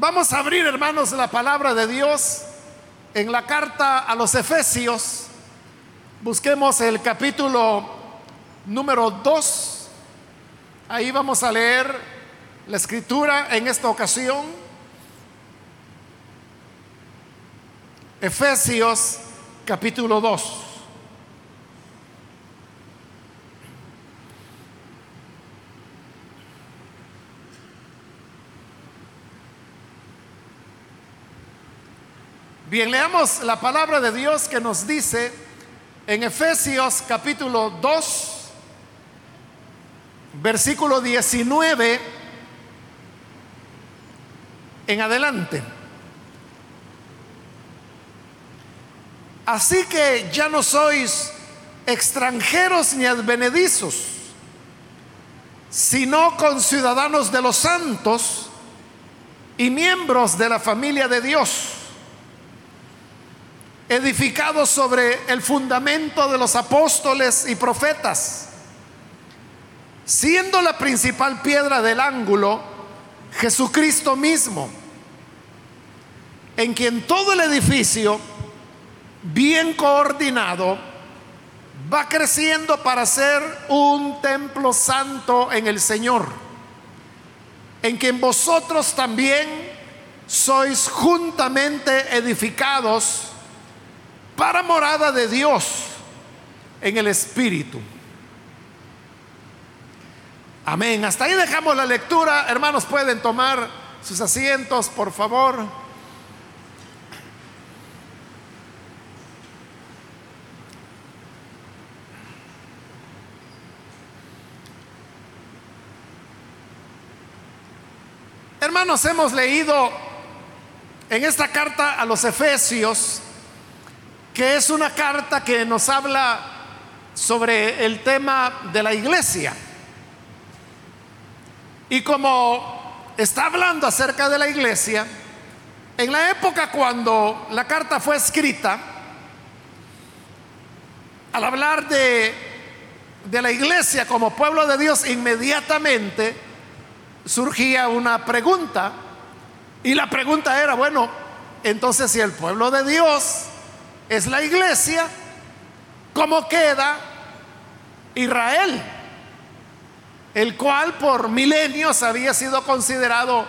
Vamos a abrir, hermanos, la palabra de Dios en la carta a los Efesios. Busquemos el capítulo número 2. Ahí vamos a leer la escritura en esta ocasión. Efesios capítulo 2. Bien, leamos la palabra de Dios que nos dice en Efesios capítulo 2, versículo 19 en adelante. Así que ya no sois extranjeros ni advenedizos, sino conciudadanos de los santos y miembros de la familia de Dios edificados sobre el fundamento de los apóstoles y profetas, siendo la principal piedra del ángulo Jesucristo mismo, en quien todo el edificio, bien coordinado, va creciendo para ser un templo santo en el Señor, en quien vosotros también sois juntamente edificados para morada de Dios en el Espíritu. Amén. Hasta ahí dejamos la lectura. Hermanos, pueden tomar sus asientos, por favor. Hermanos, hemos leído en esta carta a los Efesios que es una carta que nos habla sobre el tema de la iglesia. Y como está hablando acerca de la iglesia, en la época cuando la carta fue escrita, al hablar de, de la iglesia como pueblo de Dios, inmediatamente surgía una pregunta. Y la pregunta era, bueno, entonces si el pueblo de Dios es la iglesia, ¿cómo queda Israel? El cual por milenios había sido considerado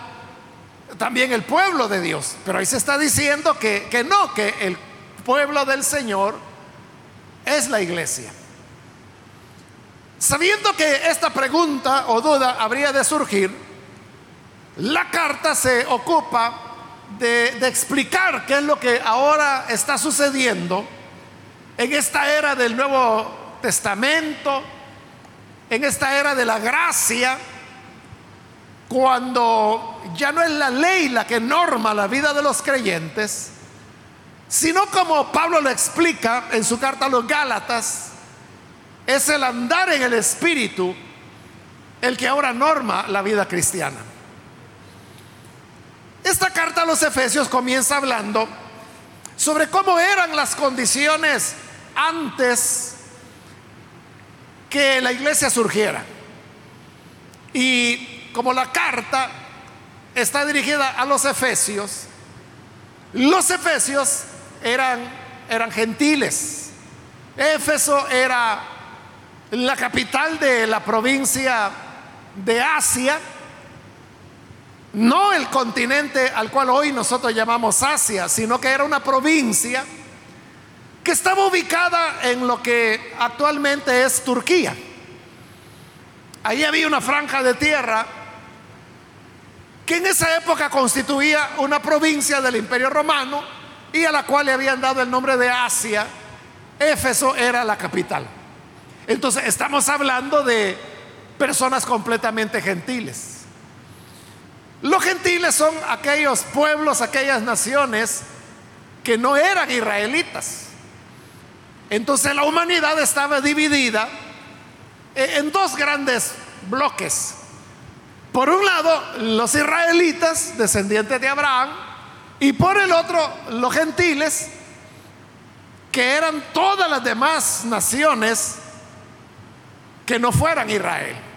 también el pueblo de Dios. Pero ahí se está diciendo que, que no, que el pueblo del Señor es la iglesia. Sabiendo que esta pregunta o duda habría de surgir, la carta se ocupa de, explicar qué es lo que ahora está sucediendo en esta era del Nuevo Testamento, en esta era de la gracia, cuando ya no es la ley la que norma la vida de los creyentes, sino como Pablo lo explica en su carta a los Gálatas, es el andar en el Espíritu el que ahora norma la vida cristiana. Esta carta a los Efesios comienza hablando sobre cómo eran las condiciones antes que la iglesia surgiera. Y como la carta está dirigida a los efesios, los efesios eran, eran gentiles. Éfeso era la capital de la provincia de Asia no el continente al cual hoy nosotros llamamos Asia, sino que era una provincia que estaba ubicada en lo que actualmente es Turquía. Ahí había una franja de tierra que en esa época constituía una provincia del Imperio Romano y a la cual le habían dado el nombre de Asia. Éfeso era la capital. Entonces estamos hablando de personas completamente gentiles. Los gentiles son aquellos pueblos, aquellas naciones que no eran israelitas. Entonces la humanidad estaba dividida en dos grandes bloques. Por un lado, los israelitas, descendientes de Abraham, y por el otro, los gentiles, que eran todas las demás naciones que no fueran Israel.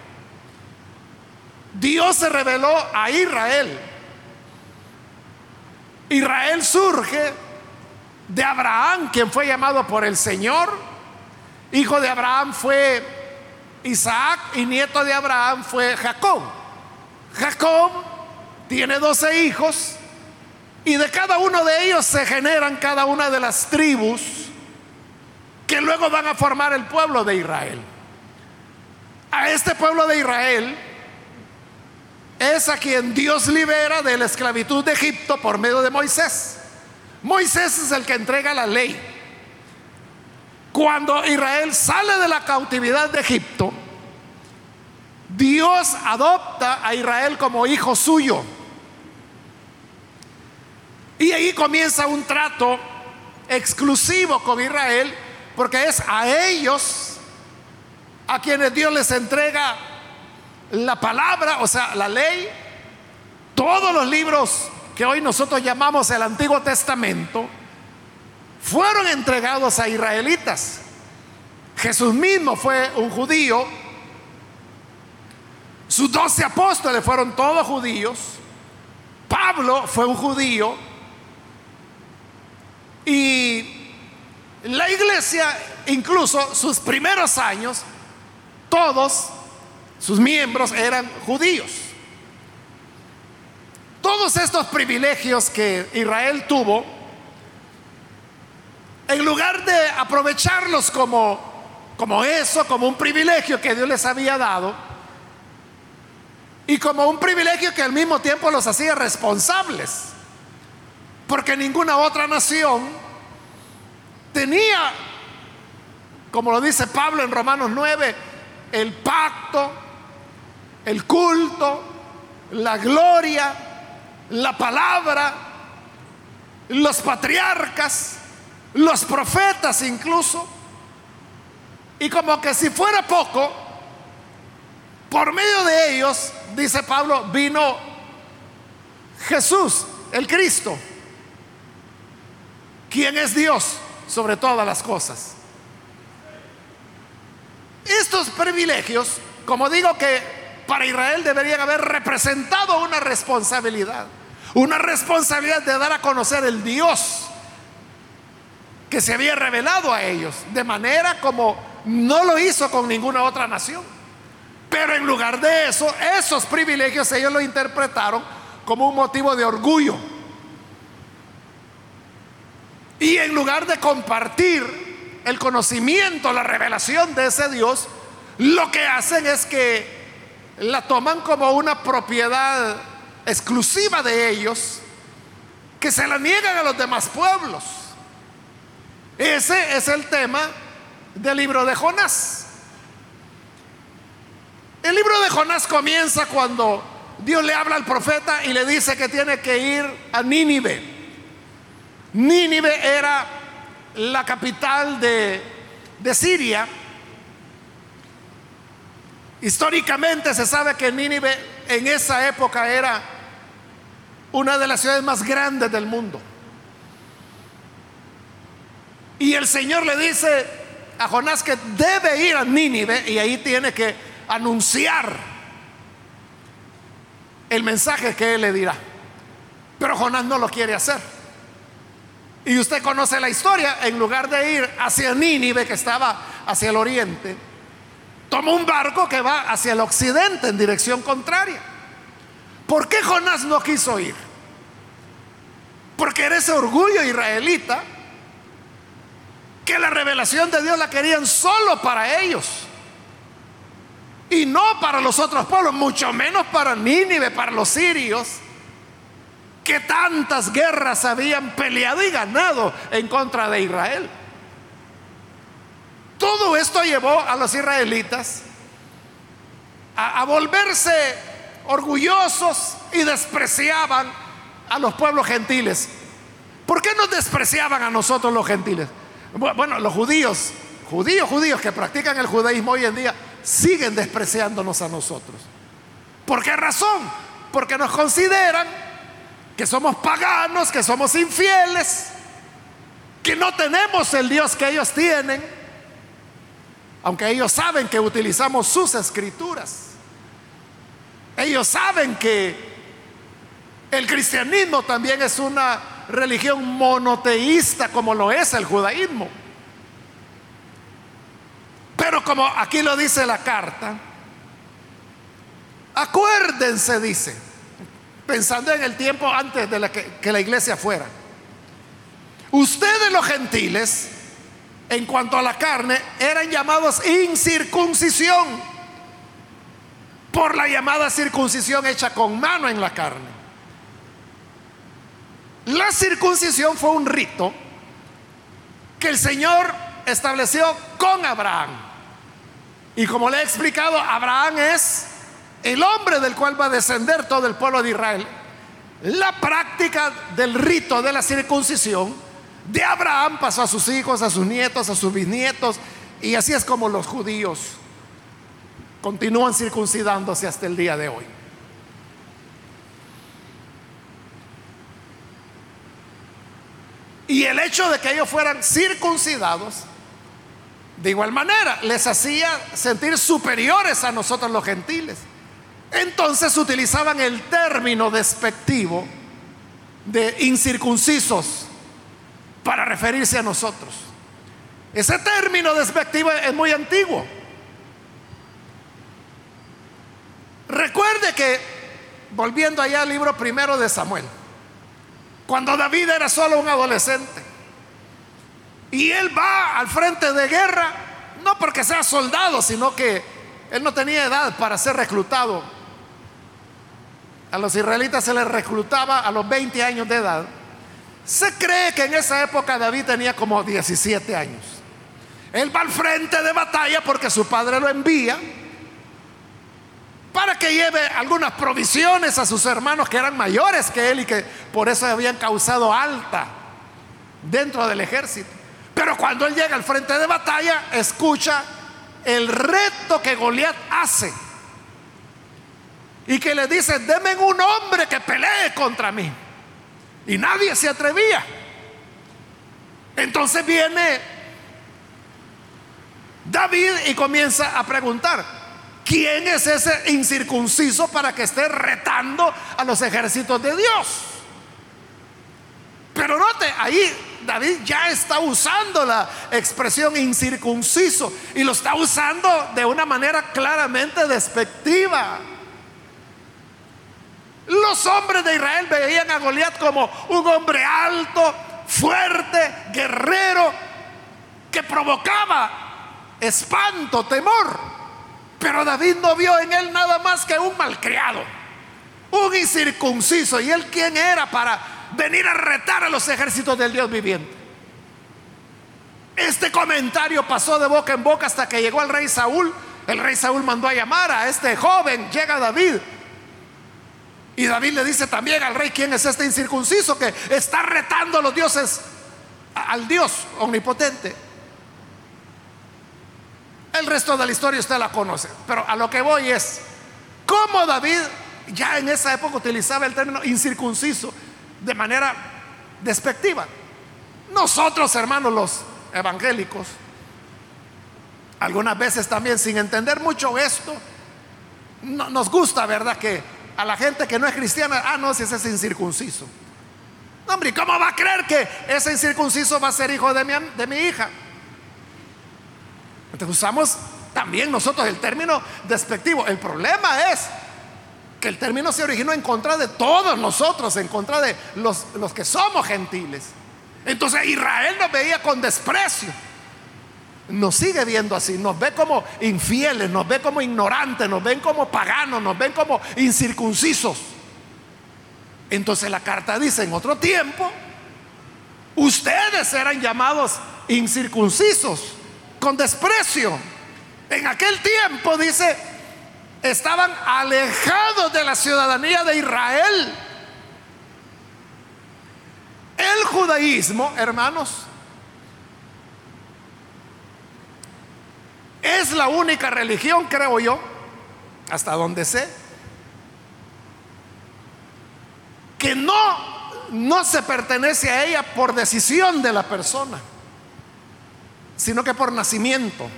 Dios se reveló a Israel Israel surge de Abraham, quien fue llamado por el Señor. Hijo de Abraham fue Isaac y nieto de Abraham fue Jacob. Jacob tiene doce hijos y de cada uno de ellos se generan cada una de las tribus que luego van a formar el pueblo de Israel. A este pueblo de Israel es a quien Dios libera de la esclavitud de Egipto por medio de Moisés. Moisés es el que entrega la ley. Cuando Israel sale de la cautividad de Egipto, Dios adopta a Israel como hijo suyo. Y ahí comienza un trato exclusivo con Israel, porque es a ellos a quienes Dios les entrega la palabra, o sea, la ley, todos los libros que hoy nosotros llamamos el Antiguo Testamento, fueron entregados a israelitas. Jesús mismo fue un judío, sus doce apóstoles fueron todos judíos, Pablo fue un judío. Y la iglesia, incluso sus primeros años, todos sus miembros eran judíos. Todos estos privilegios que Israel tuvo, en lugar de aprovecharlos como, como eso, como un privilegio que Dios les había dado, y como un privilegio que al mismo tiempo los hacía responsables, porque ninguna otra nación tenía, como lo dice Pablo en Romanos 9, el pacto, el culto, la gloria, la palabra, los patriarcas, los profetas incluso. Y como que si fuera poco, por medio de ellos, dice Pablo, vino Jesús, el Cristo, quien es Dios sobre todas las cosas. Estos privilegios, como digo que para Israel deberían haber representado una responsabilidad, una responsabilidad de dar a conocer el Dios que se había revelado a ellos, de manera como no lo hizo con ninguna otra nación. Pero en lugar de eso, esos privilegios ellos lo interpretaron como un motivo de orgullo. Y en lugar de compartir el conocimiento, la revelación de ese Dios, lo que hacen es que la toman como una propiedad exclusiva de ellos, que se la niegan a los demás pueblos. Ese es el tema del libro de Jonás. El libro de Jonás comienza cuando Dios le habla al profeta y le dice que tiene que ir a Nínive. Nínive era la capital de, de Siria. Históricamente se sabe que Nínive en esa época era una de las ciudades más grandes del mundo. Y el Señor le dice a Jonás que debe ir a Nínive y ahí tiene que anunciar el mensaje que él le dirá. Pero Jonás no lo quiere hacer. Y usted conoce la historia, en lugar de ir hacia Nínive, que estaba hacia el oriente, toma un barco que va hacia el occidente en dirección contraria. ¿Por qué Jonás no quiso ir? Porque era ese orgullo israelita que la revelación de Dios la querían solo para ellos. Y no para los otros pueblos, mucho menos para Nínive, para los sirios que tantas guerras habían peleado y ganado en contra de Israel. Todo esto llevó a los israelitas a, volverse orgullosos y despreciaban a los pueblos gentiles. ¿Por qué nos despreciaban a nosotros los gentiles? Bueno, los judíos, judíos, judíos que practican el judaísmo hoy en día, siguen despreciándonos a nosotros. ¿Por qué razón? Porque nos consideran que somos paganos, que somos infieles, que no tenemos el Dios que ellos tienen, aunque ellos saben que utilizamos sus escrituras. Ellos saben que el cristianismo también es una religión monoteísta como lo es el judaísmo. Pero como aquí lo dice la carta, acuérdense, dice, pensando en el tiempo antes de que, la iglesia fuera. Ustedes los gentiles, en cuanto a la carne, eran llamados incircuncisión por la llamada circuncisión hecha con mano en la carne. La circuncisión fue un rito que el Señor estableció con Abraham. Y como le he explicado, Abraham es el hombre del cual va a descender todo el pueblo de Israel. La práctica del rito de la circuncisión de Abraham pasó a sus hijos, a sus nietos, a sus bisnietos, y así es como los judíos continúan circuncidándose hasta el día de hoy. Y el hecho de que ellos fueran circuncidados, de igual manera, les hacía sentir superiores a nosotros los gentiles. Entonces utilizaban el término despectivo de incircuncisos para referirse a nosotros. Ese término despectivo es muy antiguo. Recuerde que, volviendo allá al libro primero de Samuel, cuando David era solo un adolescente, y él va al frente de guerra, no porque sea soldado, sino que él no tenía edad para ser reclutado. A los israelitas se les reclutaba a los 20 años de edad. Se cree que en esa época David tenía como 17 años. Él va al frente de batalla porque su padre lo envía para que lleve algunas provisiones a sus hermanos que eran mayores que él y que por eso habían causado alta dentro del ejército. Pero cuando él llega al frente de batalla, escucha el reto que Goliat hace y que le dice, denme un hombre que pelee contra mí. Y nadie se atrevía. Entonces viene David y comienza a preguntar, ¿quién es ese incircunciso para que esté retando a los ejércitos de Dios? Pero note, ahí David ya está usando la expresión incircunciso y lo está usando de una manera claramente despectiva. Los hombres de Israel veían a Goliat como un hombre alto, fuerte, guerrero, que provocaba espanto, temor. Pero David no vio en él nada más que un malcriado, un incircunciso. ¿Y él quién era para venir a retar a los ejércitos del Dios viviente? Este comentario pasó de boca en boca hasta que llegó al rey Saúl. El rey Saúl mandó a llamar a este joven, llega David y David le dice también al rey, ¿quién es este incircunciso que está retando a los dioses, al Dios omnipotente? El resto de la historia usted la conoce, pero a lo que voy es, ¿cómo David ya en esa época utilizaba el término incircunciso de manera despectiva? Nosotros, hermanos, los evangélicos, algunas veces también sin entender mucho esto, no, nos gusta, ¿verdad? Que a la gente que no es cristiana, ah, no, si ese es incircunciso. hombre, ¿cómo va a creer que ese incircunciso va a ser hijo de mi, de mi hija? Entonces usamos también nosotros el término despectivo. El problema es que el término se originó en contra de todos nosotros, en contra de los, los que somos gentiles. Entonces Israel nos veía con desprecio nos sigue viendo así, nos ve como infieles, nos ve como ignorantes, nos ven como paganos, nos ven como incircuncisos. Entonces la carta dice, en otro tiempo, ustedes eran llamados incircuncisos, con desprecio. En aquel tiempo, dice, estaban alejados de la ciudadanía de Israel. El judaísmo, hermanos, Es la única religión, creo yo, hasta donde sé, que no, no se pertenece a ella por decisión de la persona, sino que por nacimiento.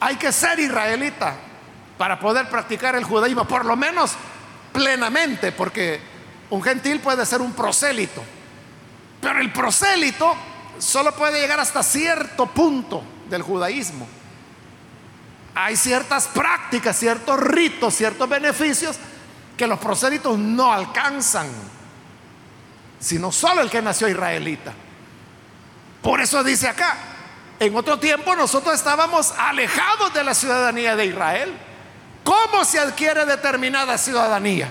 Hay que ser israelita para poder practicar el judaísmo, por lo menos plenamente, porque un gentil puede ser un prosélito, pero el prosélito solo puede llegar hasta cierto punto del judaísmo. Hay ciertas prácticas, ciertos ritos, ciertos beneficios que los prosélitos no alcanzan, sino solo el que nació israelita. Por eso dice acá, en otro tiempo nosotros estábamos alejados de la ciudadanía de Israel. ¿Cómo se adquiere determinada ciudadanía?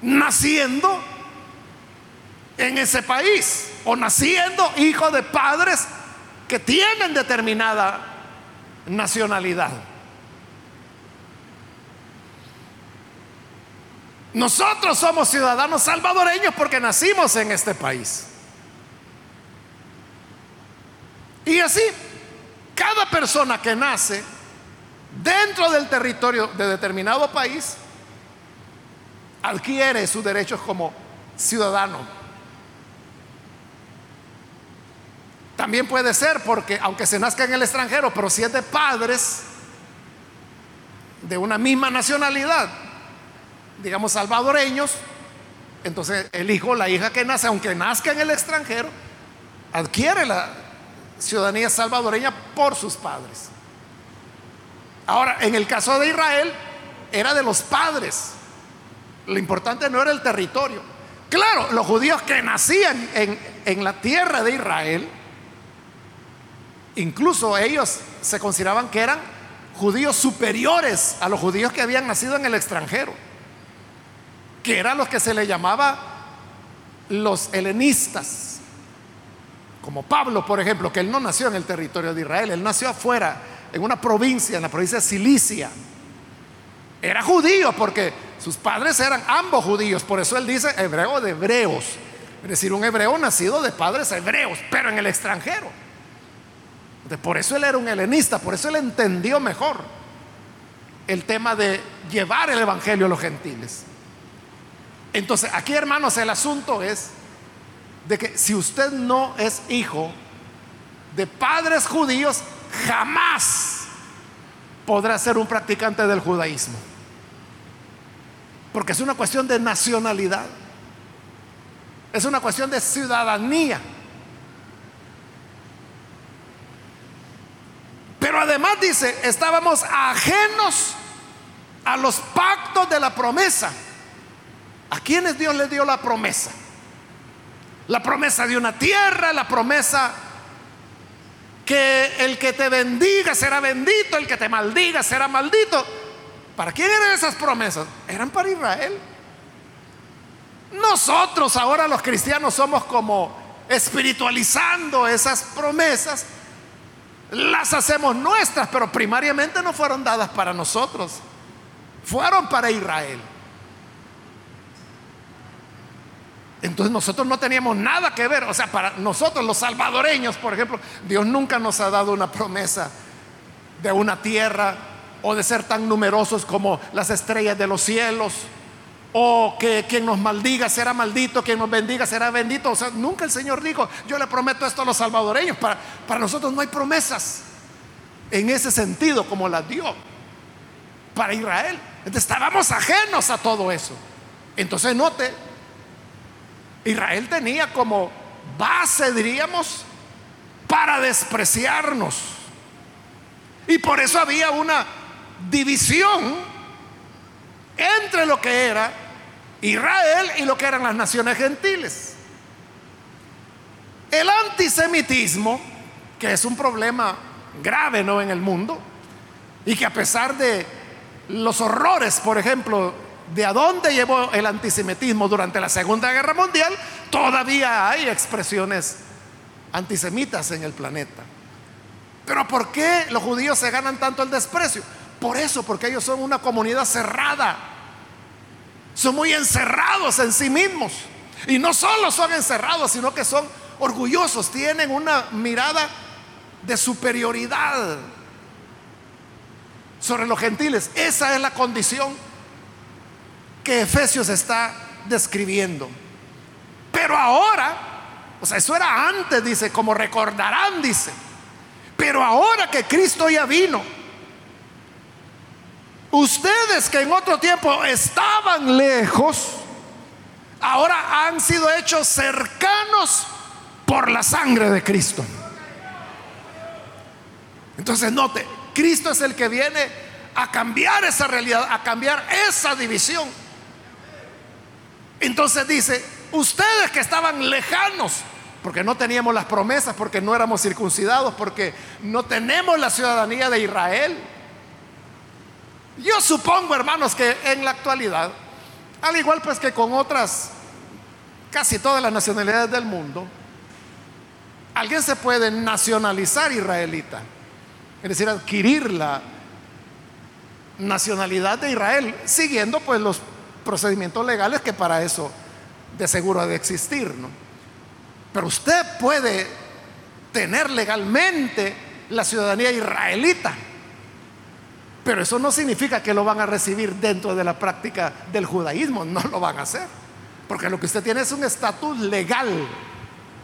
Naciendo en ese país o naciendo hijo de padres que tienen determinada nacionalidad. Nosotros somos ciudadanos salvadoreños porque nacimos en este país. Y así, cada persona que nace dentro del territorio de determinado país adquiere sus derechos como ciudadano. También puede ser porque, aunque se nazca en el extranjero, pero si es de padres de una misma nacionalidad, digamos salvadoreños, entonces el hijo la hija que nace, aunque nazca en el extranjero, adquiere la ciudadanía salvadoreña por sus padres. Ahora, en el caso de Israel, era de los padres. Lo importante no era el territorio. Claro, los judíos que nacían en, en la tierra de Israel, incluso ellos se consideraban que eran judíos superiores a los judíos que habían nacido en el extranjero, que eran los que se le llamaba los helenistas, como Pablo, por ejemplo, que él no nació en el territorio de Israel, él nació afuera en una provincia, en la provincia de Cilicia. Era judío porque sus padres eran ambos judíos, por eso él dice hebreo de hebreos, es decir, un hebreo nacido de padres hebreos, pero en el extranjero. Por eso él era un helenista, por eso él entendió mejor el tema de llevar el evangelio a los gentiles. Entonces, aquí hermanos, el asunto es de que si usted no es hijo de padres judíos, jamás podrá ser un practicante del judaísmo. Porque es una cuestión de nacionalidad. Es una cuestión de ciudadanía. Pero además dice, estábamos ajenos a los pactos de la promesa. ¿A quienes Dios le dio la promesa? La promesa de una tierra, la promesa que el que te bendiga será bendito, el que te maldiga será maldito. ¿Para quién eran esas promesas? Eran para Israel. Nosotros ahora los cristianos somos como espiritualizando esas promesas, las hacemos nuestras, pero primariamente no fueron dadas para nosotros, fueron para Israel. Entonces nosotros no teníamos nada que ver. O sea, para nosotros los salvadoreños, por ejemplo, Dios nunca nos ha dado una promesa de una tierra o de ser tan numerosos como las estrellas de los cielos. O que quien nos maldiga será maldito, quien nos bendiga será bendito. O sea, nunca el Señor dijo, yo le prometo esto a los salvadoreños. Para, para nosotros no hay promesas en ese sentido como las dio para Israel. Estábamos ajenos a todo eso. Entonces note Israel tenía como base, diríamos, para despreciarnos. Y por eso había una división entre lo que era Israel y lo que eran las naciones gentiles. El antisemitismo, que es un problema grave ¿no? en el mundo, y que a pesar de los horrores, por ejemplo, de a dónde llevó el antisemitismo durante la Segunda Guerra Mundial, todavía hay expresiones antisemitas en el planeta. Pero ¿por qué los judíos se ganan tanto el desprecio? Por eso, porque ellos son una comunidad cerrada. Son muy encerrados en sí mismos. Y no solo son encerrados, sino que son orgullosos, tienen una mirada de superioridad sobre los gentiles. Esa es la condición que Efesios está describiendo. Pero ahora, o sea, eso era antes, dice, como recordarán, dice. Pero ahora que Cristo ya vino, ustedes que en otro tiempo estaban lejos, ahora han sido hechos cercanos por la sangre de Cristo. Entonces note, Cristo es el que viene a cambiar esa realidad, a cambiar esa división. Entonces dice, ustedes que estaban lejanos, porque no teníamos las promesas, porque no éramos circuncidados, porque no tenemos la ciudadanía de Israel. Yo supongo, hermanos, que en la actualidad, al igual pues que con otras, casi todas las nacionalidades del mundo, alguien se puede nacionalizar israelita, es decir, adquirir la nacionalidad de Israel, siguiendo pues los procedimientos legales que para eso de seguro ha de existir, ¿no? Pero usted puede tener legalmente la ciudadanía israelita, pero eso no significa que lo van a recibir dentro de la práctica del judaísmo, no lo van a hacer, porque lo que usted tiene es un estatus legal,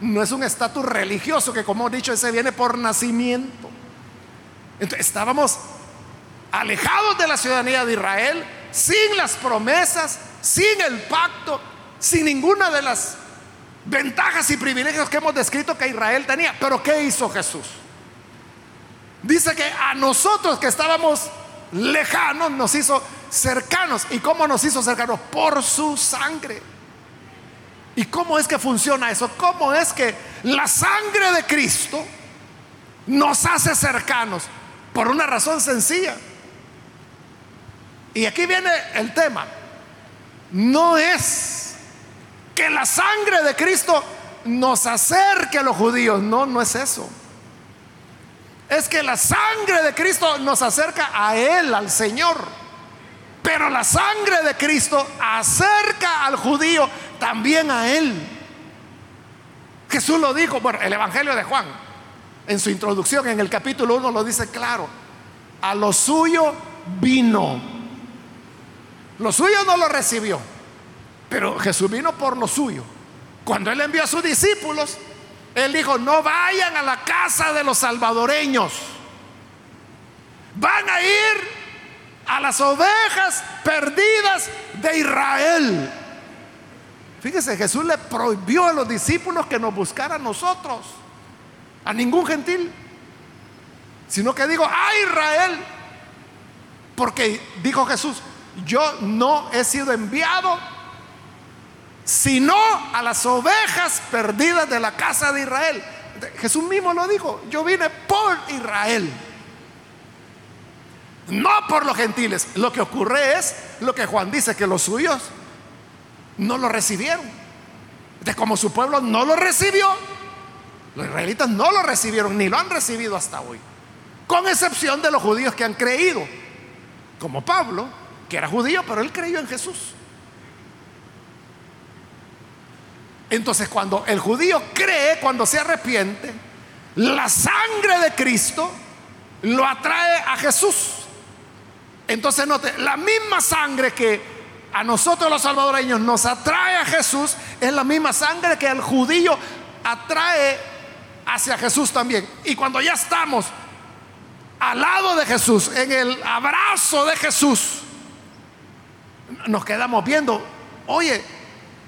no es un estatus religioso que como he dicho, ese viene por nacimiento. Entonces estábamos alejados de la ciudadanía de Israel, sin las promesas, sin el pacto, sin ninguna de las ventajas y privilegios que hemos descrito que Israel tenía. Pero ¿qué hizo Jesús? Dice que a nosotros que estábamos lejanos nos hizo cercanos. ¿Y cómo nos hizo cercanos? Por su sangre. ¿Y cómo es que funciona eso? ¿Cómo es que la sangre de Cristo nos hace cercanos? Por una razón sencilla. Y aquí viene el tema. No es que la sangre de Cristo nos acerque a los judíos. No, no es eso. Es que la sangre de Cristo nos acerca a Él, al Señor. Pero la sangre de Cristo acerca al judío también a Él. Jesús lo dijo, bueno, el Evangelio de Juan, en su introducción, en el capítulo 1, lo dice claro. A lo suyo vino. Lo suyo no lo recibió. Pero Jesús vino por lo suyo. Cuando Él envió a sus discípulos, Él dijo, no vayan a la casa de los salvadoreños. Van a ir a las ovejas perdidas de Israel. Fíjese, Jesús le prohibió a los discípulos que nos buscaran nosotros, a ningún gentil, sino que digo, a Israel, porque dijo Jesús, yo no he sido enviado sino a las ovejas perdidas de la casa de Israel. Jesús mismo lo dijo, yo vine por Israel, no por los gentiles. Lo que ocurre es lo que Juan dice, que los suyos no lo recibieron. De como su pueblo no lo recibió, los israelitas no lo recibieron, ni lo han recibido hasta hoy. Con excepción de los judíos que han creído, como Pablo, que era judío, pero él creyó en Jesús. Entonces cuando el judío cree, cuando se arrepiente, la sangre de Cristo lo atrae a Jesús. Entonces note, la misma sangre que a nosotros los salvadoreños nos atrae a Jesús es la misma sangre que al judío atrae hacia Jesús también. Y cuando ya estamos al lado de Jesús, en el abrazo de Jesús, nos quedamos viendo, oye,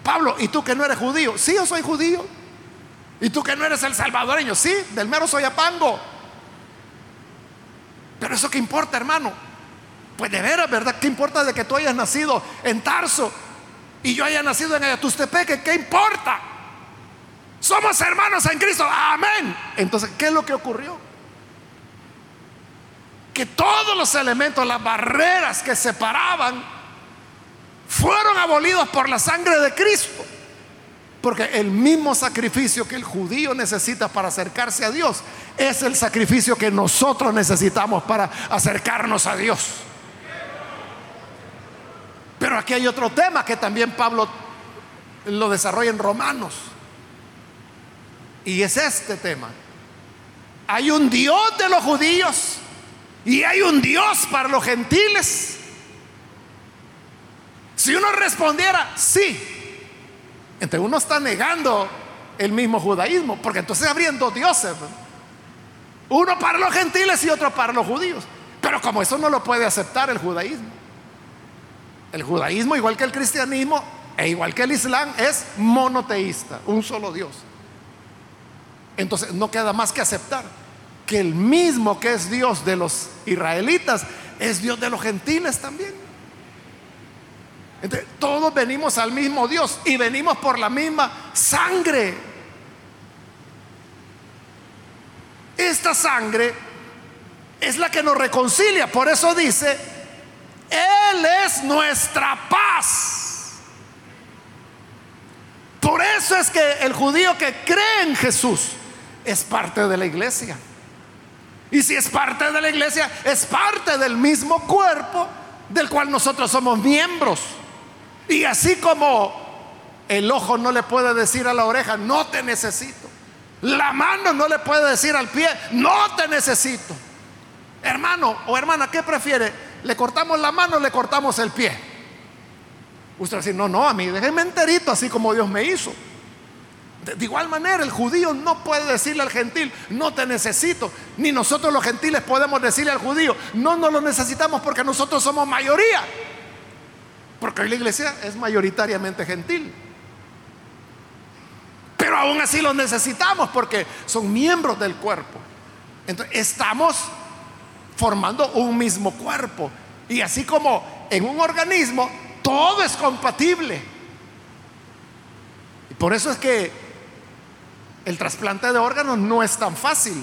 Pablo, ¿y tú que no eres judío? Sí, yo soy judío. ¿Y tú que no eres el salvadoreño? Sí, del mero soy apango. Pero eso qué importa, hermano. Pues de veras, ¿verdad? ¿Qué importa de que tú hayas nacido en Tarso y yo haya nacido en Ayatustepeque? ¿Qué importa? Somos hermanos en Cristo. Amén. Entonces, ¿qué es lo que ocurrió? Que todos los elementos, las barreras que separaban, fueron abolidos por la sangre de Cristo. Porque el mismo sacrificio que el judío necesita para acercarse a Dios es el sacrificio que nosotros necesitamos para acercarnos a Dios. Pero aquí hay otro tema que también Pablo lo desarrolla en Romanos. Y es este tema. Hay un Dios de los judíos y hay un Dios para los gentiles. Si uno respondiera sí, entonces uno está negando el mismo judaísmo, porque entonces habrían dos dioses, uno para los gentiles y otro para los judíos. Pero como eso no lo puede aceptar el judaísmo, el judaísmo, igual que el cristianismo, e igual que el Islam es monoteísta, un solo Dios. Entonces no queda más que aceptar que el mismo que es Dios de los israelitas es Dios de los gentiles también. Entonces, todos venimos al mismo Dios y venimos por la misma sangre. Esta sangre es la que nos reconcilia. Por eso dice, Él es nuestra paz. Por eso es que el judío que cree en Jesús es parte de la iglesia. Y si es parte de la iglesia, es parte del mismo cuerpo del cual nosotros somos miembros. Y así como el ojo no le puede decir a la oreja, no te necesito. La mano no le puede decir al pie, no te necesito. Hermano o hermana, ¿qué prefiere? ¿Le cortamos la mano o le cortamos el pie? Usted va a decir, no, no, a mí déjeme enterito así como Dios me hizo. De igual manera, el judío no puede decirle al gentil, no te necesito. Ni nosotros los gentiles podemos decirle al judío, no nos lo necesitamos porque nosotros somos mayoría. Porque hoy la iglesia es mayoritariamente gentil. Pero aún así los necesitamos porque son miembros del cuerpo. Entonces, estamos formando un mismo cuerpo. Y así como en un organismo, todo es compatible. Y por eso es que el trasplante de órganos no es tan fácil,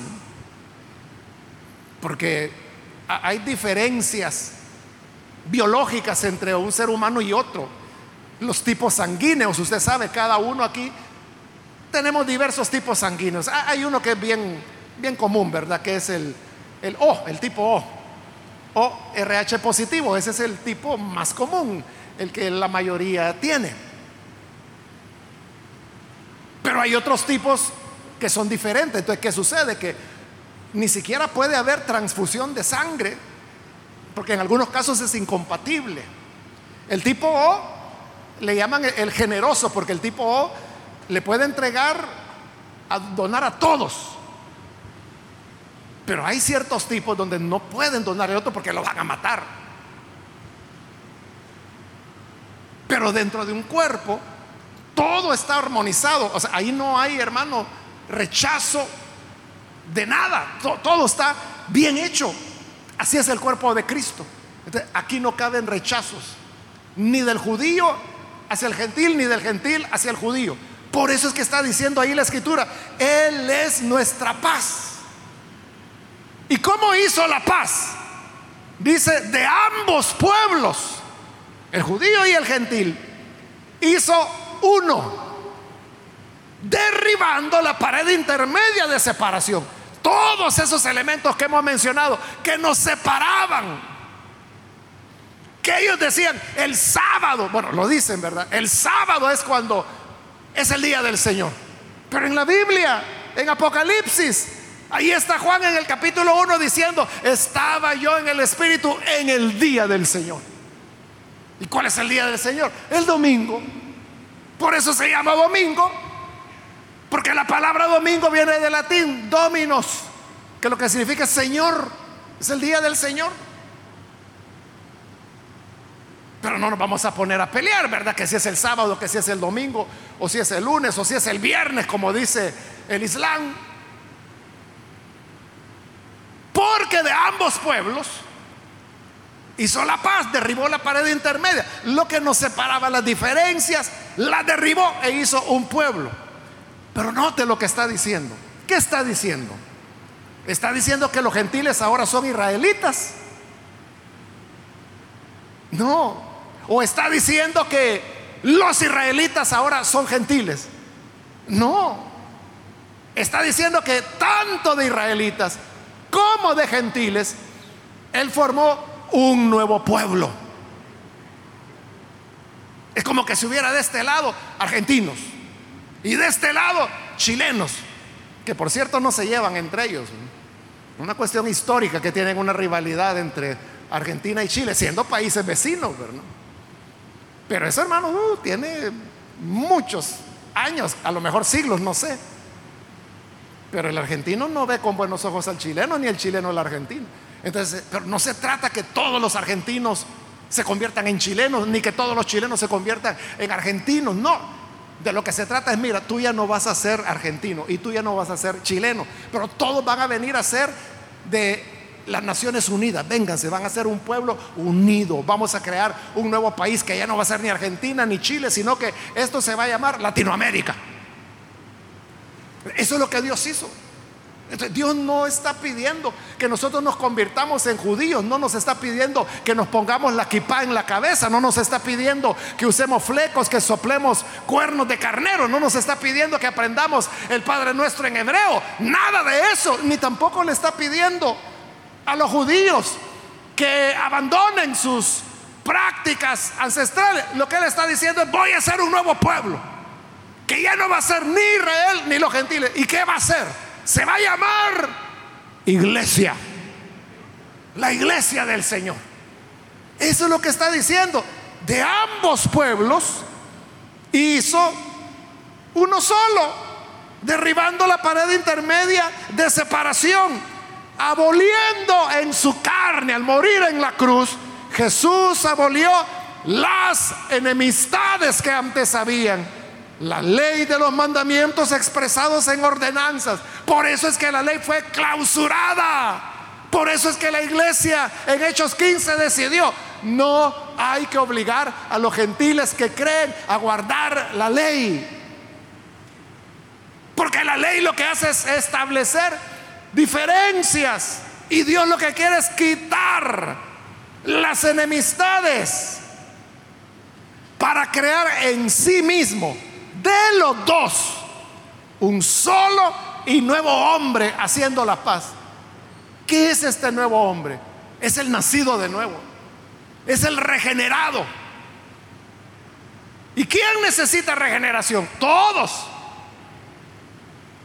porque hay diferencias biológicas entre un ser humano y otro. Los tipos sanguíneos, usted sabe, cada uno aquí tenemos diversos tipos sanguíneos. Hay uno que es bien, bien común, ¿verdad? Que es el, el O, el tipo O. O RH positivo, ese es el tipo más común, el que la mayoría tiene. Pero hay otros tipos que son diferentes. Entonces, ¿qué sucede? Que ni siquiera puede haber transfusión de sangre, porque en algunos casos es incompatible. El tipo O le llaman el generoso, porque el tipo O le puede entregar a donar a todos. Pero hay ciertos tipos donde no pueden donar a otro porque lo van a matar. Pero dentro de un cuerpo todo está armonizado. O sea, ahí no hay, hermano, rechazo de nada. Todo, está bien hecho. Así es el cuerpo de Cristo. aquí no caben rechazos, ni del judío hacia el gentil, ni del gentil hacia el judío. Por eso es que está diciendo ahí la escritura, Él es nuestra paz. ¿Y cómo hizo la paz? Dice, de ambos pueblos, el judío y el gentil, hizo uno, derribando la pared intermedia de separación. Todos esos elementos que hemos mencionado, que nos separaban, que ellos decían, el sábado, bueno, lo dicen, ¿verdad? El sábado es cuando es el día del Señor. Pero en la Biblia, en Apocalipsis, ahí está Juan en el capítulo 1 diciendo, estaba yo en el Espíritu en el día del Señor. ¿Y cuál es el día del Señor? El domingo. Por eso se llama domingo, porque la palabra domingo viene del latín dominos, que lo que significa Señor, es el día del Señor. Pero no nos vamos a poner a pelear, ¿verdad? Que si es el sábado, que si es el domingo, o si es el lunes, o si es el viernes, como dice el Islam. Porque de ambos pueblos hizo la paz, derribó la pared intermedia. Lo que nos separaba las diferencias, la derribó e hizo un pueblo. Pero note lo que está diciendo. ¿Qué está diciendo? Está diciendo que los gentiles ahora son israelitas. No. O está diciendo que los israelitas ahora son gentiles. No. Está diciendo que tanto de israelitas como de gentiles, Él formó un nuevo pueblo. Es como que si hubiera de este lado argentinos y de este lado chilenos, que por cierto no se llevan entre ellos. Una cuestión histórica que tienen una rivalidad entre Argentina y Chile, siendo países vecinos, Pero eso, hermano, uh, tiene muchos años, a lo mejor siglos, no sé. Pero el argentino no ve con buenos ojos al chileno, ni el chileno al argentino. Entonces, pero no se trata que todos los argentinos se conviertan en chilenos, ni que todos los chilenos se conviertan en argentinos, no. De lo que se trata es, mira, tú ya no vas a ser argentino y tú ya no vas a ser chileno, pero todos van a venir a ser de las Naciones Unidas. Vénganse, van a ser un pueblo unido. Vamos a crear un nuevo país que ya no va a ser ni Argentina ni Chile, sino que esto se va a llamar Latinoamérica. Eso es lo que Dios hizo. Dios no está pidiendo que nosotros nos convirtamos en judíos, no nos está pidiendo que nos pongamos la kipá en la cabeza, no nos está pidiendo que usemos flecos, que soplemos cuernos de carnero, no nos está pidiendo que aprendamos el Padre Nuestro en hebreo, nada de eso, ni tampoco le está pidiendo a los judíos que abandonen sus prácticas ancestrales. Lo que él está diciendo es voy a ser un nuevo pueblo, que ya no va a ser ni Israel ni los gentiles. ¿Y qué va a ser? Se va a llamar iglesia. La iglesia del Señor. Eso es lo que está diciendo. De ambos pueblos hizo uno solo, derribando la pared intermedia de separación, aboliendo en su carne, al morir en la cruz, Jesús abolió las enemistades que antes habían la ley de los mandamientos expresados en ordenanzas. Por eso es que la ley fue clausurada. Por eso es que la iglesia en Hechos 15 decidió, no hay que obligar a los gentiles que creen a guardar la ley. Porque la ley lo que hace es establecer diferencias. Y Dios lo que quiere es quitar las enemistades para crear en sí mismo de los dos, un solo y nuevo hombre haciendo la paz. ¿Qué es este nuevo hombre? Es el nacido de nuevo, es el regenerado. ¿Y quién necesita regeneración? Todos.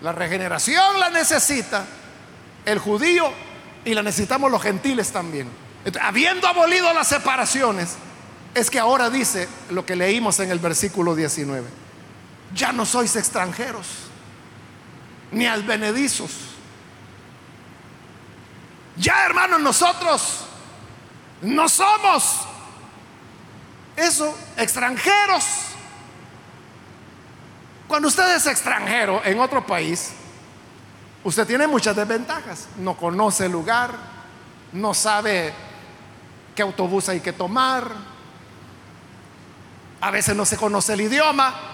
La regeneración la necesita el judío y la necesitamos los gentiles también. habiendo abolido las separaciones, es que ahora dice lo que leímos en el versículo 19 ya no sois extranjeros, ni advenedizos. Ya hermanos, nosotros no somos eso, extranjeros. Cuando usted es extranjero en otro país, usted tiene muchas desventajas. No conoce el lugar, no sabe qué autobús hay que tomar, a veces no se conoce el idioma.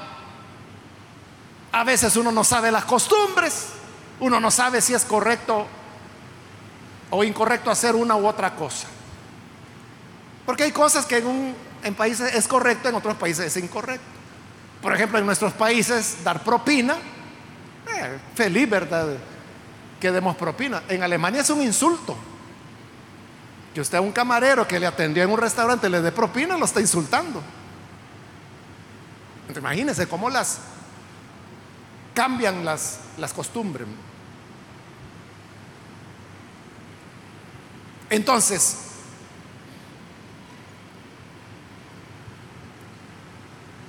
A veces uno no sabe las costumbres, uno no sabe si es correcto o incorrecto hacer una u otra cosa. Porque hay cosas que en, países es correcto, en otros países es incorrecto. Por ejemplo, en nuestros países dar propina, eh, feliz, ¿verdad? Que demos propina. En Alemania es un insulto. Que usted a un camarero que le atendió en un restaurante le dé propina, lo está insultando. Imagínense cómo las cambian las, las costumbres. Entonces,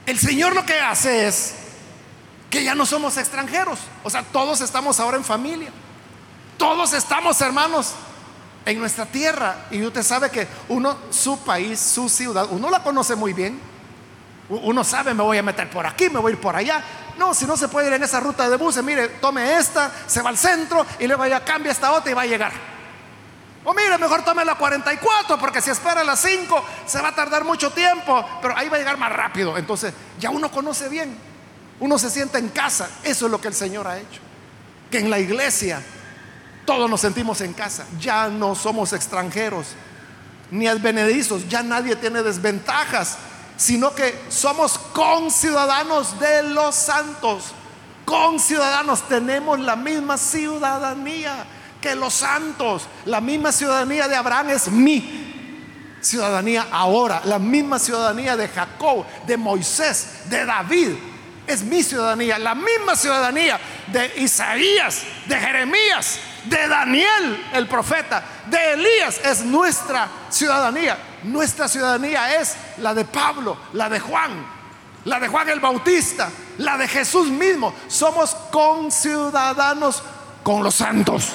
el Señor lo que hace es que ya no somos extranjeros. O sea, todos estamos ahora en familia. Todos estamos hermanos en nuestra tierra. Y usted sabe que uno, su país, su ciudad, uno la conoce muy bien. Uno sabe, me voy a meter por aquí, me voy a ir por allá. No, si no se puede ir en esa ruta de buses, mire, tome esta, se va al centro y luego ya cambia esta otra y va a llegar. O mire, mejor tome la 44 porque si espera las 5 se va a tardar mucho tiempo, pero ahí va a llegar más rápido. Entonces ya uno conoce bien, uno se siente en casa. Eso es lo que el Señor ha hecho. Que en la iglesia todos nos sentimos en casa. Ya no somos extranjeros ni advenedizos, ya nadie tiene desventajas sino que somos conciudadanos de los santos. Conciudadanos, tenemos la misma ciudadanía que los santos. La misma ciudadanía de Abraham es mi ciudadanía ahora. La misma ciudadanía de Jacob, de Moisés, de David. Es mi ciudadanía. La misma ciudadanía de Isaías, de Jeremías, de Daniel, el profeta, de Elías. Es nuestra ciudadanía. Nuestra ciudadanía es la de Pablo, la de Juan, la de Juan el Bautista, la de Jesús mismo. Somos conciudadanos con los santos.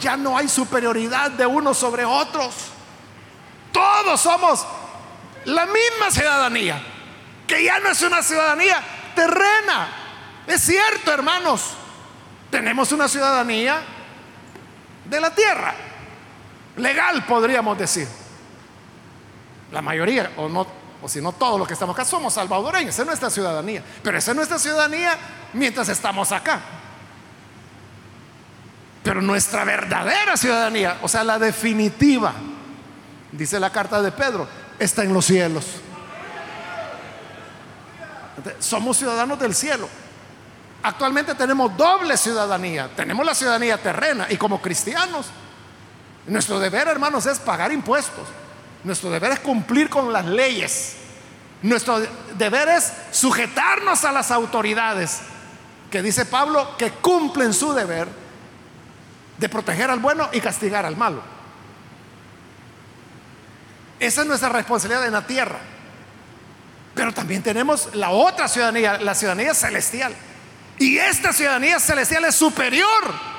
ya no hay superioridad de unos sobre otros. Todos somos la misma ciudadanía, que ya no es una ciudadanía terrena. Es cierto, hermanos, tenemos una ciudadanía de la tierra, legal podríamos decir. La mayoría, o no, o si no todos los que estamos acá, somos salvadoreños, esa es nuestra ciudadanía. Pero esa es nuestra ciudadanía mientras estamos acá. Pero nuestra verdadera ciudadanía, o sea, la definitiva, dice la carta de Pedro, está en los cielos. Somos ciudadanos del cielo. Actualmente tenemos doble ciudadanía. Tenemos la ciudadanía terrena y como cristianos, nuestro deber, hermanos, es pagar impuestos. Nuestro deber es cumplir con las leyes. Nuestro deber es sujetarnos a las autoridades, que dice Pablo, que cumplen su deber de proteger al bueno y castigar al malo. Esa es nuestra responsabilidad en la tierra. Pero también tenemos la otra ciudadanía, la ciudadanía celestial. Y esta ciudadanía celestial es superior.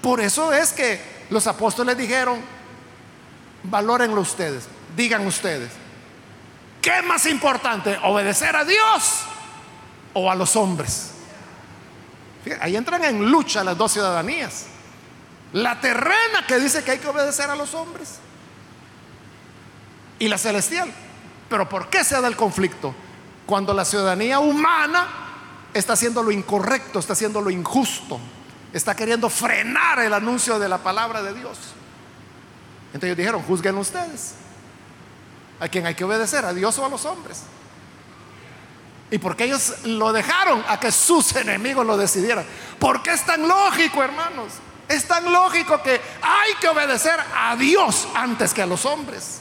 Por eso es que los apóstoles dijeron, valórenlo ustedes, digan ustedes. ¿Qué es más importante? ¿Obedecer a Dios o a los hombres? ahí entran en lucha las dos ciudadanías. La terrena que dice que hay que obedecer a los hombres y la celestial. Pero ¿por qué se da el conflicto? Cuando la ciudadanía humana está haciendo lo incorrecto, está haciendo lo injusto, está queriendo frenar el anuncio de la palabra de Dios. Entonces ellos dijeron, juzguen ustedes. ¿A quién hay que obedecer? ¿A Dios o a los hombres? ¿Y por qué ellos lo dejaron a que sus enemigos lo decidieran? Porque es tan lógico, hermanos. Es tan lógico que hay que obedecer a Dios antes que a los hombres.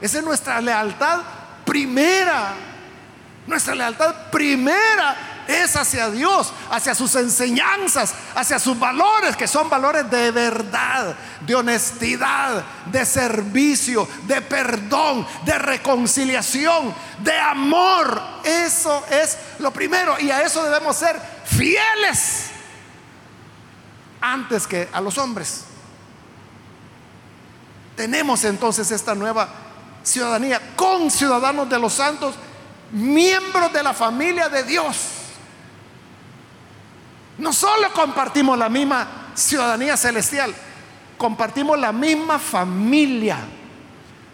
Esa es nuestra lealtad primera. Nuestra lealtad primera es hacia Dios, hacia sus enseñanzas, hacia sus valores, que son valores de verdad, de honestidad, de servicio, de perdón, de reconciliación, de amor. Eso es lo primero y a eso debemos ser fieles antes que a los hombres. Tenemos entonces esta nueva ciudadanía con ciudadanos de los santos, miembros de la familia de Dios. No solo compartimos la misma ciudadanía celestial, compartimos la misma familia,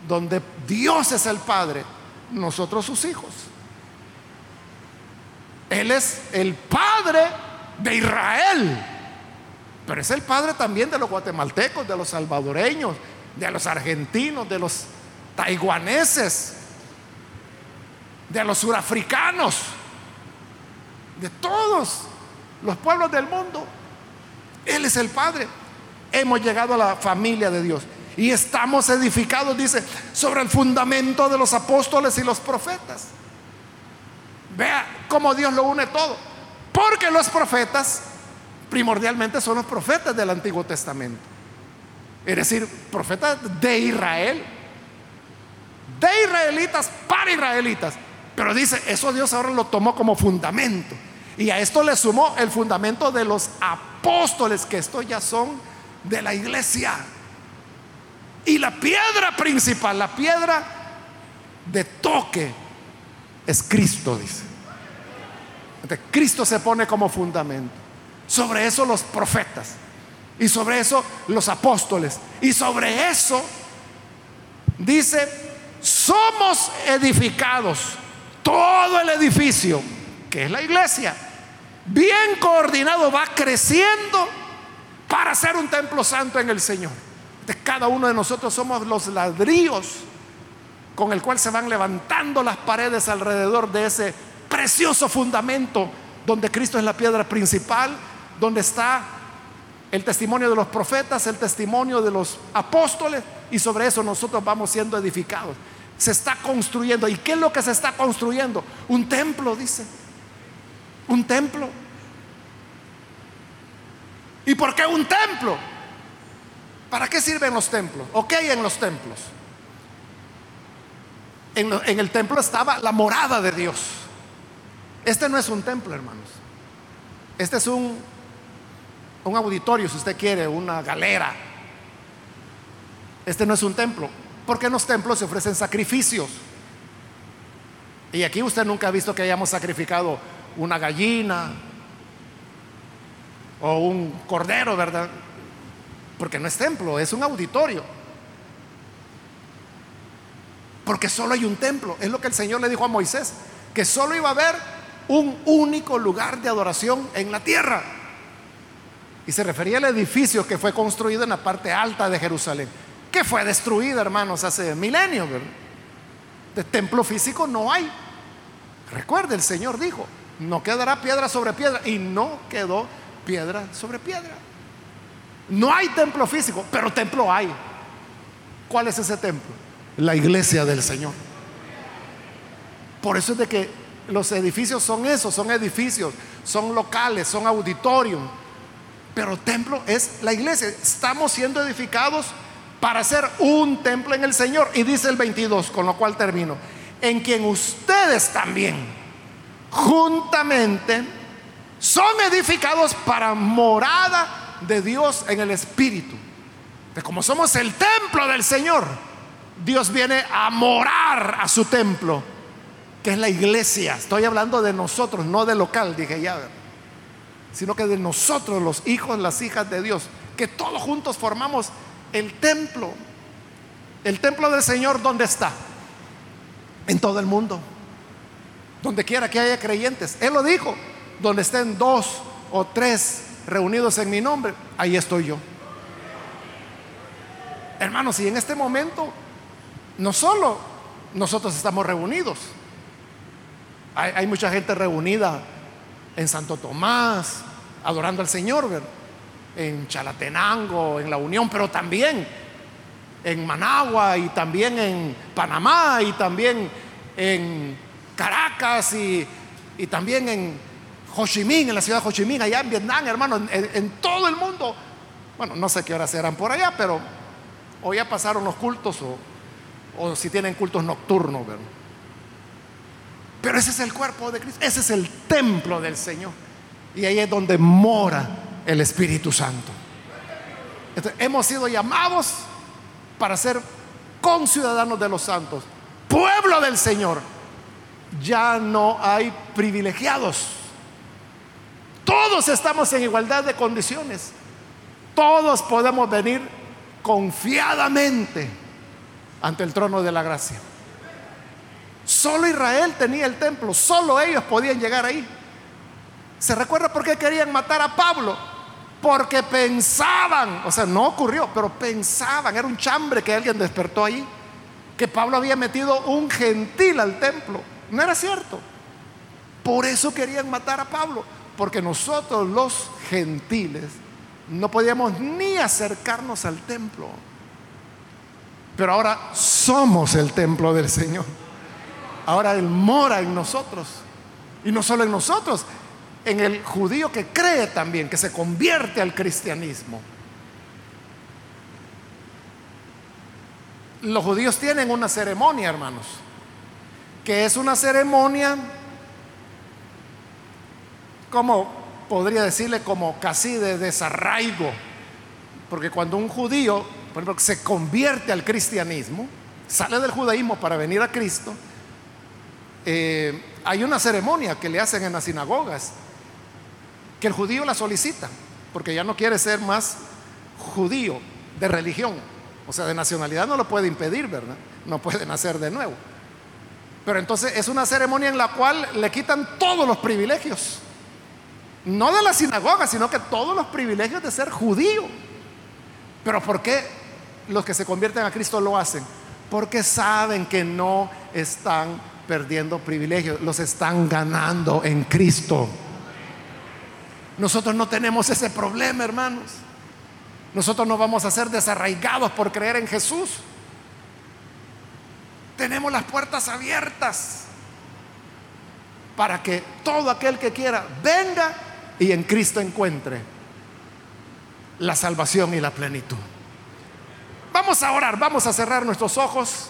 donde Dios es el Padre, nosotros sus hijos. Él es el Padre de Israel, pero es el Padre también de los guatemaltecos, de los salvadoreños, de los argentinos, de los taiwaneses, de los surafricanos, de todos los pueblos del mundo. Él es el Padre. Hemos llegado a la familia de Dios y estamos edificados, dice, sobre el fundamento de los apóstoles y los profetas. Vea cómo Dios lo une todo. Porque los profetas primordialmente son los profetas del Antiguo Testamento. Es decir, profetas de Israel de israelitas para israelitas. Pero dice, eso Dios ahora lo tomó como fundamento. Y a esto le sumó el fundamento de los apóstoles, que estos ya son de la iglesia. Y la piedra principal, la piedra de toque, es Cristo, dice. Cristo se pone como fundamento. Sobre eso los profetas. Y sobre eso los apóstoles. Y sobre eso dice somos edificados, todo el edificio, que es la iglesia, bien coordinado, va creciendo para ser un templo santo en el Señor. Cada uno de nosotros somos los ladrillos con el cual se van levantando las paredes alrededor de ese precioso fundamento donde Cristo es la piedra principal, donde está el testimonio de los profetas, el testimonio de los apóstoles, y sobre eso nosotros vamos siendo edificados. Se está construyendo. ¿Y qué es lo que se está construyendo? Un templo, dice. Un templo. ¿Y por qué un templo? ¿Para qué sirven los templos? ¿O qué hay en los templos? En, en, el templo estaba la morada de Dios. Este no es un templo, hermanos. Este es un, un auditorio, si usted quiere, una galera. Este no es un templo. Porque en los templos se ofrecen sacrificios. Y aquí usted nunca ha visto que hayamos sacrificado una gallina o un cordero, ¿verdad? Porque no es templo, es un auditorio. Porque solo hay un templo. Es lo que el Señor le dijo a Moisés, que solo iba a haber un único lugar de adoración en la tierra. Y se refería al edificio que fue construido en la parte alta de Jerusalén, que fue destruido, hermanos, hace milenios. De templo físico no hay. Recuerde, el Señor dijo, no quedará piedra sobre piedra. Y no quedó piedra sobre piedra. No hay templo físico, pero templo hay. ¿Cuál es ese templo? La iglesia del Señor. Por eso es de que los edificios son esos, son edificios, son locales, son auditorios. Pero templo es la iglesia. Estamos siendo edificados para ser un templo en el Señor. Y dice el 22, con lo cual termino, en quien ustedes también juntamente son edificados para morada de Dios en el Espíritu. Como somos el templo del Señor, Dios viene a morar a su templo, que es la iglesia. Estoy hablando de nosotros, no de local, dije ya, sino que de nosotros, los hijos, las hijas de Dios, que todos juntos formamos el templo. El templo del Señor, ¿dónde está? En todo el mundo. Donde quiera que haya creyentes. Él lo dijo donde estén dos o tres reunidos en mi nombre, ahí estoy yo. Hermanos, y en este momento, no solo nosotros estamos reunidos, hay, mucha gente reunida en Santo Tomás, adorando al Señor, en Chalatenango, en La Unión, pero también en Managua y también en Panamá y también en Caracas y, y también en Ho Chi Minh, en la ciudad de Ho Chi Minh, allá en Vietnam, hermano, en, todo el mundo. Bueno, no sé qué horas serán por allá, pero o ya pasaron los cultos o, o si tienen cultos nocturnos, ¿verdad? Pero ese es el cuerpo de Cristo, ese es el templo del Señor. Y ahí es donde mora el Espíritu Santo. hemos sido llamados para ser conciudadanos de los santos, pueblo del Señor. Ya no hay privilegiados. Todos estamos en igualdad de condiciones. Todos podemos venir confiadamente ante el trono de la gracia. Solo Israel tenía el templo, solo ellos podían llegar ahí. ¿Se recuerda por qué querían matar a Pablo? Porque pensaban, o sea, no ocurrió, pero pensaban, era un chambre que alguien despertó ahí, que Pablo había metido un gentil al templo. No era cierto. Por eso querían matar a Pablo porque nosotros los gentiles no podíamos ni acercarnos al templo. Pero ahora somos el templo del Señor. Ahora Él mora en nosotros. Y no solo en nosotros, en el judío que cree también, que se convierte al cristianismo. Los judíos tienen una ceremonia, hermanos, que es una ceremonia como podría decirle, como casi de desarraigo. Porque cuando un judío, por ejemplo, se convierte al cristianismo, sale del judaísmo para venir a Cristo, eh, hay una ceremonia que le hacen en las sinagogas, que el judío la solicita, porque ya no quiere ser más judío de religión, o sea, de nacionalidad no lo puede impedir, ¿verdad? No puede nacer de nuevo. Pero entonces es una ceremonia en la cual le quitan todos los privilegios no de la sinagoga, sino que todos los privilegios de ser judío. Pero ¿por qué los que se convierten a Cristo lo hacen? Porque saben que no están perdiendo privilegios, los están ganando en Cristo. Nosotros no tenemos ese problema, hermanos. Nosotros no vamos a ser desarraigados por creer en Jesús. Tenemos las puertas abiertas para que todo aquel que quiera venga y en Cristo encuentre la salvación y la plenitud. Vamos a orar, vamos a cerrar nuestros ojos.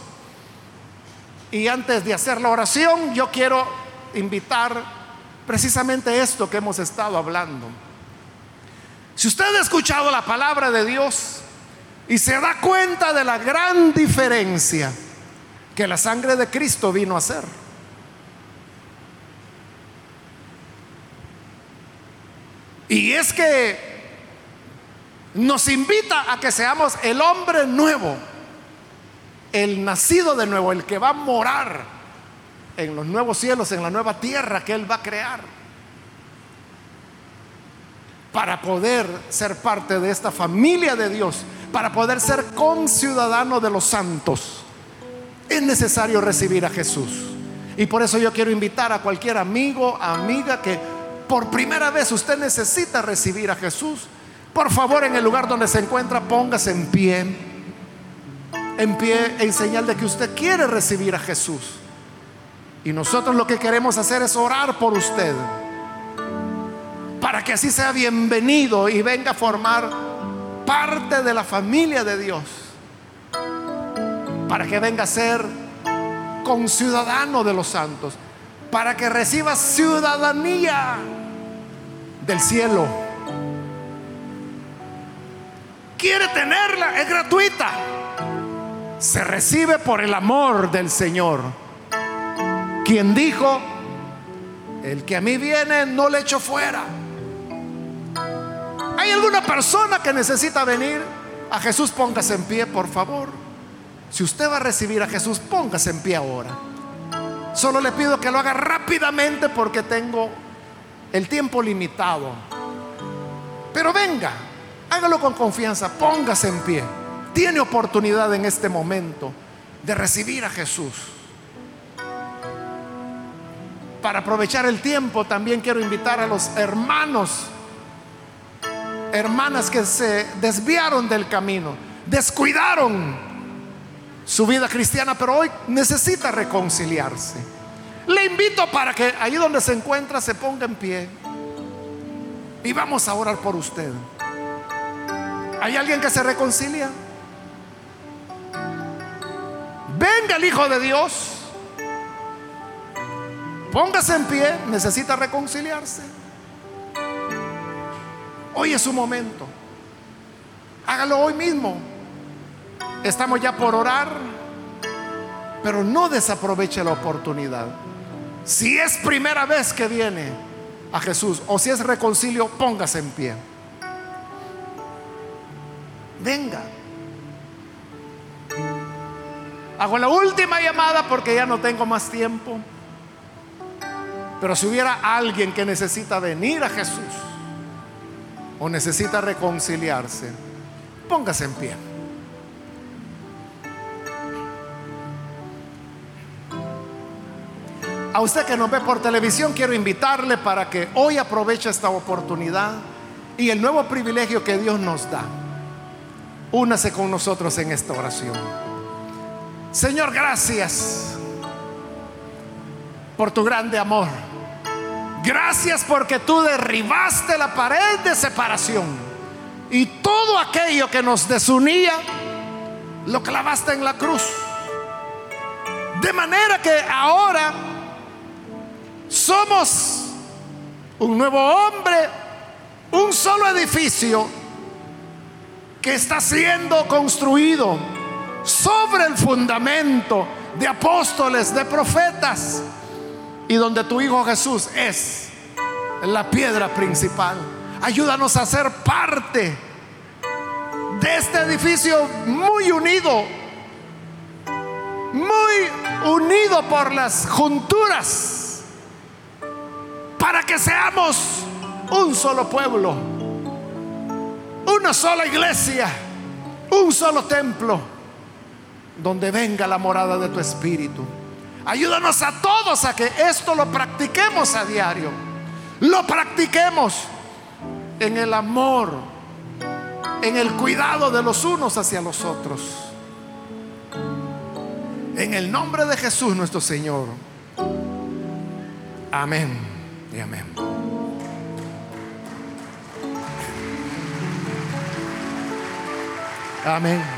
Y antes de hacer la oración, yo quiero invitar precisamente esto que hemos estado hablando. Si usted ha escuchado la palabra de Dios, y se da cuenta de la gran diferencia que la sangre de Cristo vino a hacer. Y es que nos invita a que seamos el hombre nuevo, el nacido de nuevo, el que va a morar en los nuevos cielos, en la nueva tierra que Él va a crear, para poder ser parte de esta familia de Dios, para poder ser conciudadano de los santos. Es necesario recibir a Jesús. Y por eso yo quiero invitar a cualquier amigo, amiga que por primera vez usted necesita recibir a Jesús por favor, en el lugar donde se encuentra, póngase en pie. En pie en señal de que usted quiere recibir a Jesús. Y nosotros lo que queremos hacer es orar por usted. Para que así sea bienvenido y venga a formar parte de la familia de Dios. Para que venga a ser conciudadano de los santos. Para que reciba ciudadanía del cielo quiere tenerla, es gratuita. Se recibe por el amor del Señor. Quien dijo, el que a mí viene no le echo fuera. ¿Hay alguna persona que necesita venir a Jesús? Póngase en pie, por favor. Si usted va a recibir a Jesús, póngase en pie ahora. Solo le pido que lo haga rápidamente porque tengo el tiempo limitado. Pero venga, Hágalo con confianza, póngase en pie. Tiene oportunidad en este momento de recibir a Jesús. Para aprovechar el tiempo, también quiero invitar a los hermanos, hermanas que se desviaron del camino, descuidaron su vida cristiana, pero hoy necesita reconciliarse. Le invito para que ahí donde se encuentra se ponga en pie y vamos a orar por usted. ¿Hay alguien que se reconcilia? Venga el Hijo de Dios. Póngase en pie. Necesita reconciliarse. Hoy es su momento. Hágalo hoy mismo. Estamos ya por orar. Pero no desaproveche la oportunidad. Si es primera vez que viene a Jesús o si es reconcilio, póngase en pie venga. Hago la última llamada porque ya no tengo más tiempo. Pero si hubiera alguien que necesita venir a Jesús o necesita reconciliarse, póngase en pie. A usted que nos ve por televisión, quiero invitarle para que hoy aproveche esta oportunidad y el nuevo privilegio que Dios nos da Únase con nosotros en esta oración. Señor, gracias por tu grande amor. Gracias porque tú derribaste la pared de separación y todo aquello que nos desunía lo clavaste en la cruz. De manera que ahora somos un nuevo hombre, un solo edificio que está siendo construido sobre el fundamento de apóstoles, de profetas, y donde tu Hijo Jesús es la piedra principal. Ayúdanos a ser parte de este edificio muy unido, muy unido por las junturas, para que seamos un solo pueblo una sola iglesia, un solo templo, donde venga la morada de tu espíritu. Ayúdanos a todos a que esto lo practiquemos a diario. Lo practiquemos en el amor, en el cuidado de los unos hacia los otros. En el nombre de Jesús nuestro Señor. Amén y amén. Amén.